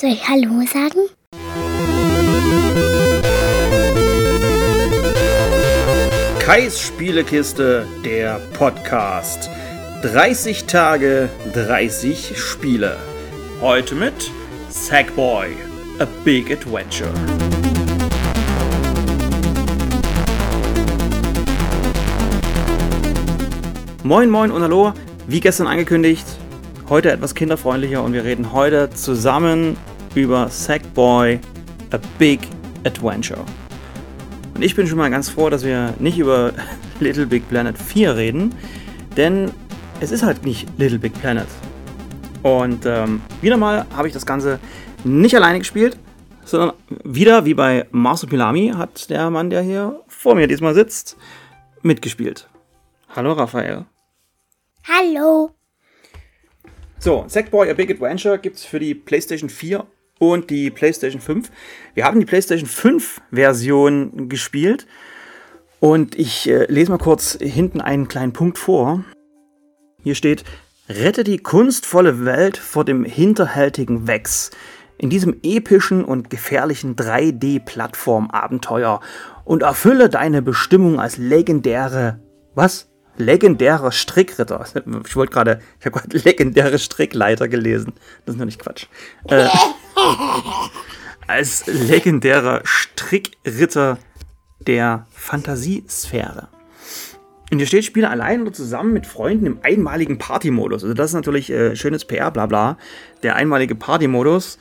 Soll ich Hallo sagen? Kais Spielekiste, der Podcast. 30 Tage, 30 Spiele. Heute mit Sackboy, A Big Adventure. Moin, moin und hallo. Wie gestern angekündigt, heute etwas kinderfreundlicher und wir reden heute zusammen über Sackboy, A Big Adventure. Und ich bin schon mal ganz froh, dass wir nicht über Little Big Planet 4 reden, denn es ist halt nicht Little Big Planet. Und ähm, wieder mal habe ich das Ganze nicht alleine gespielt, sondern wieder wie bei Marsupilami hat der Mann, der hier vor mir diesmal sitzt, mitgespielt. Hallo Raphael. Hallo. So, Sackboy A Big Adventure gibt es für die PlayStation 4 und die PlayStation 5. Wir haben die PlayStation 5 Version gespielt und ich äh, lese mal kurz hinten einen kleinen Punkt vor. Hier steht, rette die kunstvolle Welt vor dem hinterhältigen Wex. In diesem epischen und gefährlichen 3D-Plattform-Abenteuer und erfülle deine Bestimmung als legendäre, was? Legendärer Strickritter. Ich wollte gerade, ich habe gerade legendäre Strickleiter gelesen. Das ist noch nicht Quatsch. Äh, als legendärer Strickritter der Fantasiesphäre. Und hier steht, spiele allein oder zusammen mit Freunden im einmaligen Partymodus. Also das ist natürlich äh, schönes PR, bla bla. Der einmalige Partymodus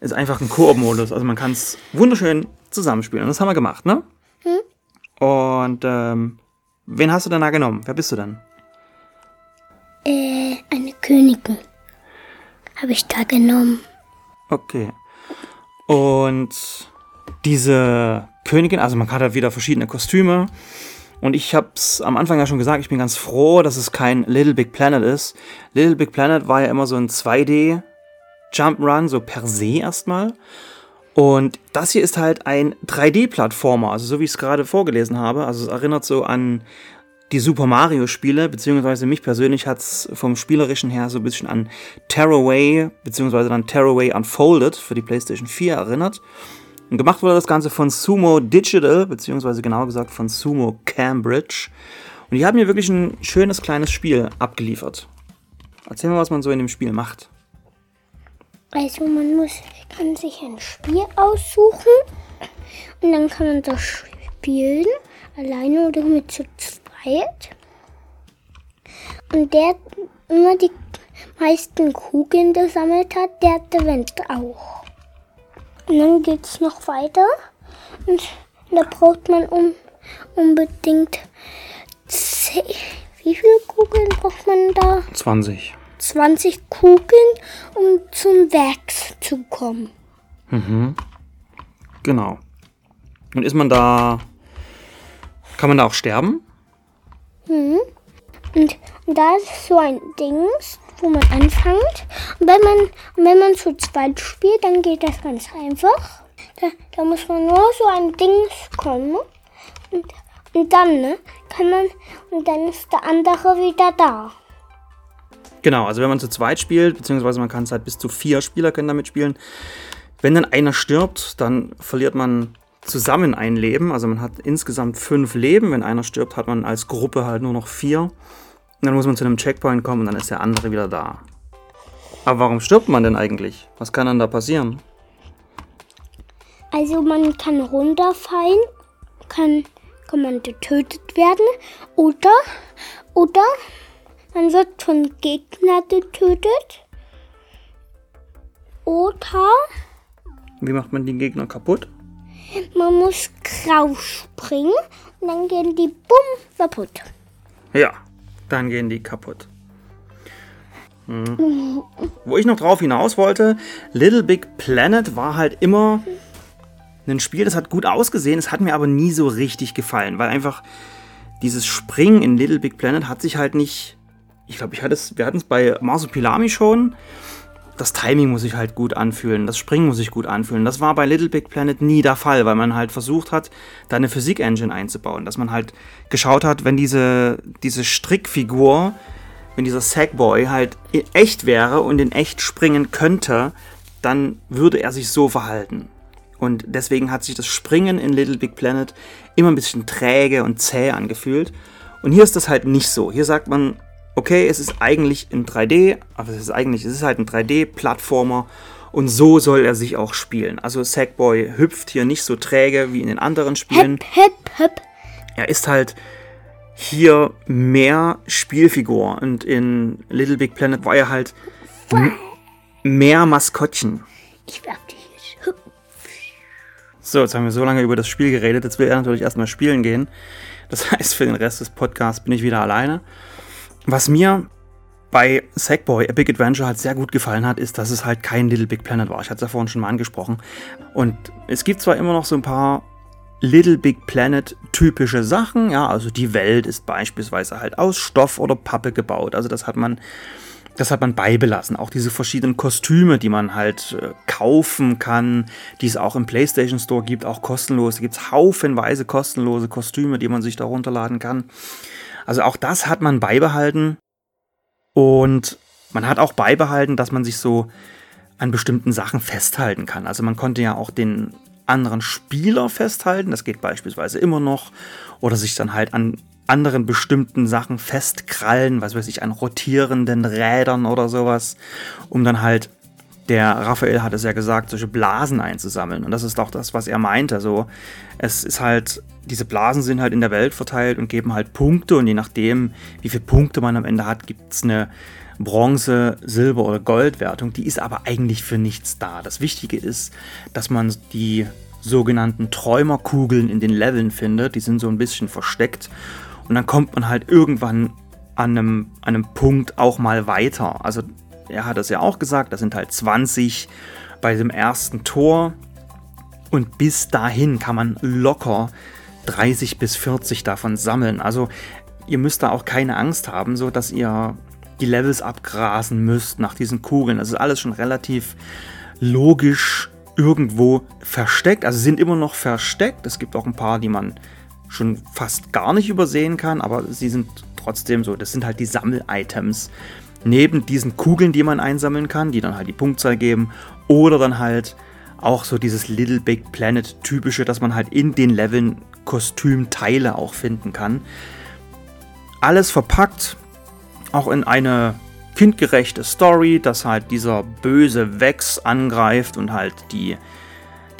ist einfach ein Koop-Modus. Also man kann es wunderschön zusammenspielen. Und das haben wir gemacht, ne? Hm? Und ähm, wen hast du denn da genommen? Wer bist du denn? Äh, eine Königin. Habe ich da genommen. Okay. Und diese Königin, also man hat halt wieder verschiedene Kostüme. Und ich habe es am Anfang ja schon gesagt, ich bin ganz froh, dass es kein Little Big Planet ist. Little Big Planet war ja immer so ein 2D Jump'n'Run, so per se erstmal. Und das hier ist halt ein 3D-Plattformer, also so wie ich es gerade vorgelesen habe. Also es erinnert so an die Super Mario-Spiele, beziehungsweise mich persönlich hat es vom Spielerischen her so ein bisschen an Tearaway, beziehungsweise dann Tearaway Unfolded für die PlayStation 4 erinnert. Und gemacht wurde das Ganze von Sumo Digital, beziehungsweise genauer gesagt von Sumo Cambridge. Und die haben mir wirklich ein schönes kleines Spiel abgeliefert. Erzähl mal, was man so in dem Spiel macht. Also man muss, kann sich ein Spiel aussuchen und dann kann man das spielen, alleine oder mit zu zweit. Und der immer die meisten Kugeln gesammelt hat, der gewinnt auch. Und dann geht es noch weiter. Und da braucht man um, unbedingt 10, wie viele Kugeln braucht man da? 20. 20 Kugeln, um zum Werk zu kommen. Mhm. Genau. Und ist man da. Kann man da auch sterben? Mhm. Und, da ist so ein Dings, wo man anfängt. Und wenn man, wenn man zu zweit spielt, dann geht das ganz einfach. Da, da muss man nur so ein Dings kommen. Und, und dann ne, kann man. Und dann ist der andere wieder da. Genau, also wenn man zu zweit spielt, beziehungsweise man kann es halt bis zu vier Spieler können damit spielen. Wenn dann einer stirbt, dann verliert man zusammen ein Leben. Also man hat insgesamt fünf Leben. Wenn einer stirbt, hat man als Gruppe halt nur noch vier. Und dann muss man zu einem Checkpoint kommen und dann ist der andere wieder da. Aber warum stirbt man denn eigentlich? Was kann dann da passieren? Also man kann runterfallen, kann, kann man getötet werden oder, oder man wird von Gegner getötet. Oder Wie macht man die Gegner kaputt? Man muss rausspringen und dann gehen die bumm kaputt. Ja, dann gehen die kaputt. Hm. Wo ich noch drauf hinaus wollte, Little Big Planet war halt immer ein Spiel, das hat gut ausgesehen, es hat mir aber nie so richtig gefallen, weil einfach dieses Springen in Little Big Planet hat sich halt nicht. Ich glaube, ich hatte es, wir hatten es bei Marsupilami schon. Das Timing muss sich halt gut anfühlen, das Springen muss sich gut anfühlen. Das war bei Little Big Planet nie der Fall, weil man halt versucht hat, da eine Physik-Engine einzubauen. Dass man halt geschaut hat, wenn diese, diese Strickfigur, wenn dieser Sackboy halt echt wäre und in echt springen könnte, dann würde er sich so verhalten. Und deswegen hat sich das Springen in Little Big Planet immer ein bisschen träge und zäh angefühlt. Und hier ist das halt nicht so. Hier sagt man, okay, es ist eigentlich in 3D, aber es ist eigentlich, es ist halt ein 3D-Plattformer und so soll er sich auch spielen. Also Sackboy hüpft hier nicht so träge wie in den anderen Spielen. Hüp, hüp, hüp. Er ist halt hier mehr Spielfigur und in Little Big Planet war er halt mehr Maskottchen. Ich werf dich jetzt. So, jetzt haben wir so lange über das Spiel geredet. Jetzt will er natürlich erstmal spielen gehen. Das heißt, für den Rest des Podcasts bin ich wieder alleine. Was mir bei Sackboy Big Adventure halt sehr gut gefallen hat, ist, dass es halt kein Little Big Planet war. Ich hatte es ja vorhin schon mal angesprochen. Und es gibt zwar immer noch so ein paar Little Big Planet typische Sachen, ja, also die Welt ist beispielsweise halt aus Stoff oder Pappe gebaut. Also das hat man, das hat man beibelassen. Auch diese verschiedenen Kostüme, die man halt äh, kaufen kann, die es auch im PlayStation Store gibt, auch kostenlos. Da gibt es haufenweise kostenlose Kostüme, die man sich da runterladen kann. Also auch das hat man beibehalten. Und man hat auch beibehalten, dass man sich so an bestimmten Sachen festhalten kann. Also man konnte ja auch den anderen Spieler festhalten, das geht beispielsweise immer noch, oder sich dann halt an anderen bestimmten Sachen festkrallen, was weiß ich, an rotierenden Rädern oder sowas, um dann halt, der Raphael hat es ja gesagt, solche Blasen einzusammeln. Und das ist auch das, was er meinte. So, es ist halt, diese Blasen sind halt in der Welt verteilt und geben halt Punkte und je nachdem, wie viele Punkte man am Ende hat, gibt es eine Bronze, Silber oder Goldwertung. Die ist aber eigentlich für nichts da. Das Wichtige ist, dass man die sogenannten Träumerkugeln in den Leveln findet. Die sind so ein bisschen versteckt. Und dann kommt man halt irgendwann an einem, an einem Punkt auch mal weiter. Also er hat es ja auch gesagt, das sind halt 20 bei dem ersten Tor. Und bis dahin kann man locker 30 bis 40 davon sammeln. Also ihr müsst da auch keine Angst haben, so dass ihr die Levels abgrasen müsst nach diesen Kugeln. Das ist alles schon relativ logisch irgendwo versteckt. Also sind immer noch versteckt. Es gibt auch ein paar, die man schon fast gar nicht übersehen kann, aber sie sind trotzdem so. Das sind halt die Sammel-Items. Neben diesen Kugeln, die man einsammeln kann, die dann halt die Punktzahl geben, oder dann halt auch so dieses Little Big Planet typische, dass man halt in den Leveln Kostümteile auch finden kann. Alles verpackt, auch in eine kindgerechte Story, dass halt dieser böse Vex angreift und halt die,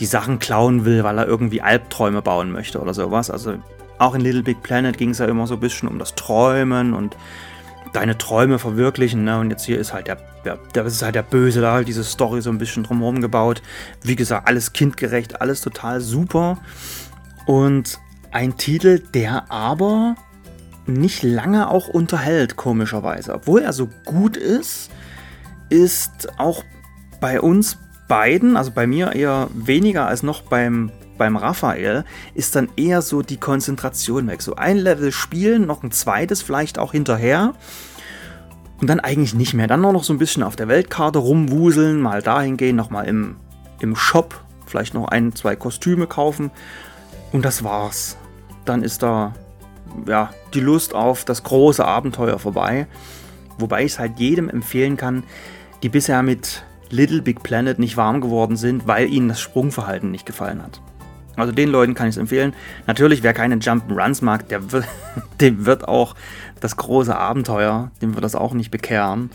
die Sachen klauen will, weil er irgendwie Albträume bauen möchte oder sowas. Also auch in Little Big Planet ging es ja immer so ein bisschen um das Träumen und deine Träume verwirklichen. Ne? Und jetzt hier ist halt der, der, der ist halt der Böse, da halt diese Story so ein bisschen drumherum gebaut. Wie gesagt, alles kindgerecht, alles total super. Und ein Titel, der aber nicht lange auch unterhält, komischerweise. Obwohl er so gut ist, ist auch bei uns beiden, also bei mir eher weniger als noch beim, beim Raphael, ist dann eher so die Konzentration weg. So ein Level spielen, noch ein zweites vielleicht auch hinterher. Und dann eigentlich nicht mehr. Dann nur noch so ein bisschen auf der Weltkarte rumwuseln, mal dahin gehen, nochmal im, im Shop, vielleicht noch ein, zwei Kostüme kaufen. Und das war's. Dann ist da ja, die Lust auf das große Abenteuer vorbei. Wobei ich es halt jedem empfehlen kann, die bisher mit Little Big Planet nicht warm geworden sind, weil ihnen das Sprungverhalten nicht gefallen hat. Also den Leuten kann ich es empfehlen. Natürlich, wer keine Jump'n'Runs mag, der wird, dem wird auch das große Abenteuer, dem wird das auch nicht bekehren.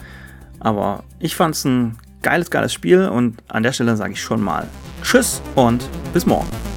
Aber ich fand es ein geiles, geiles Spiel und an der Stelle sage ich schon mal Tschüss und bis morgen.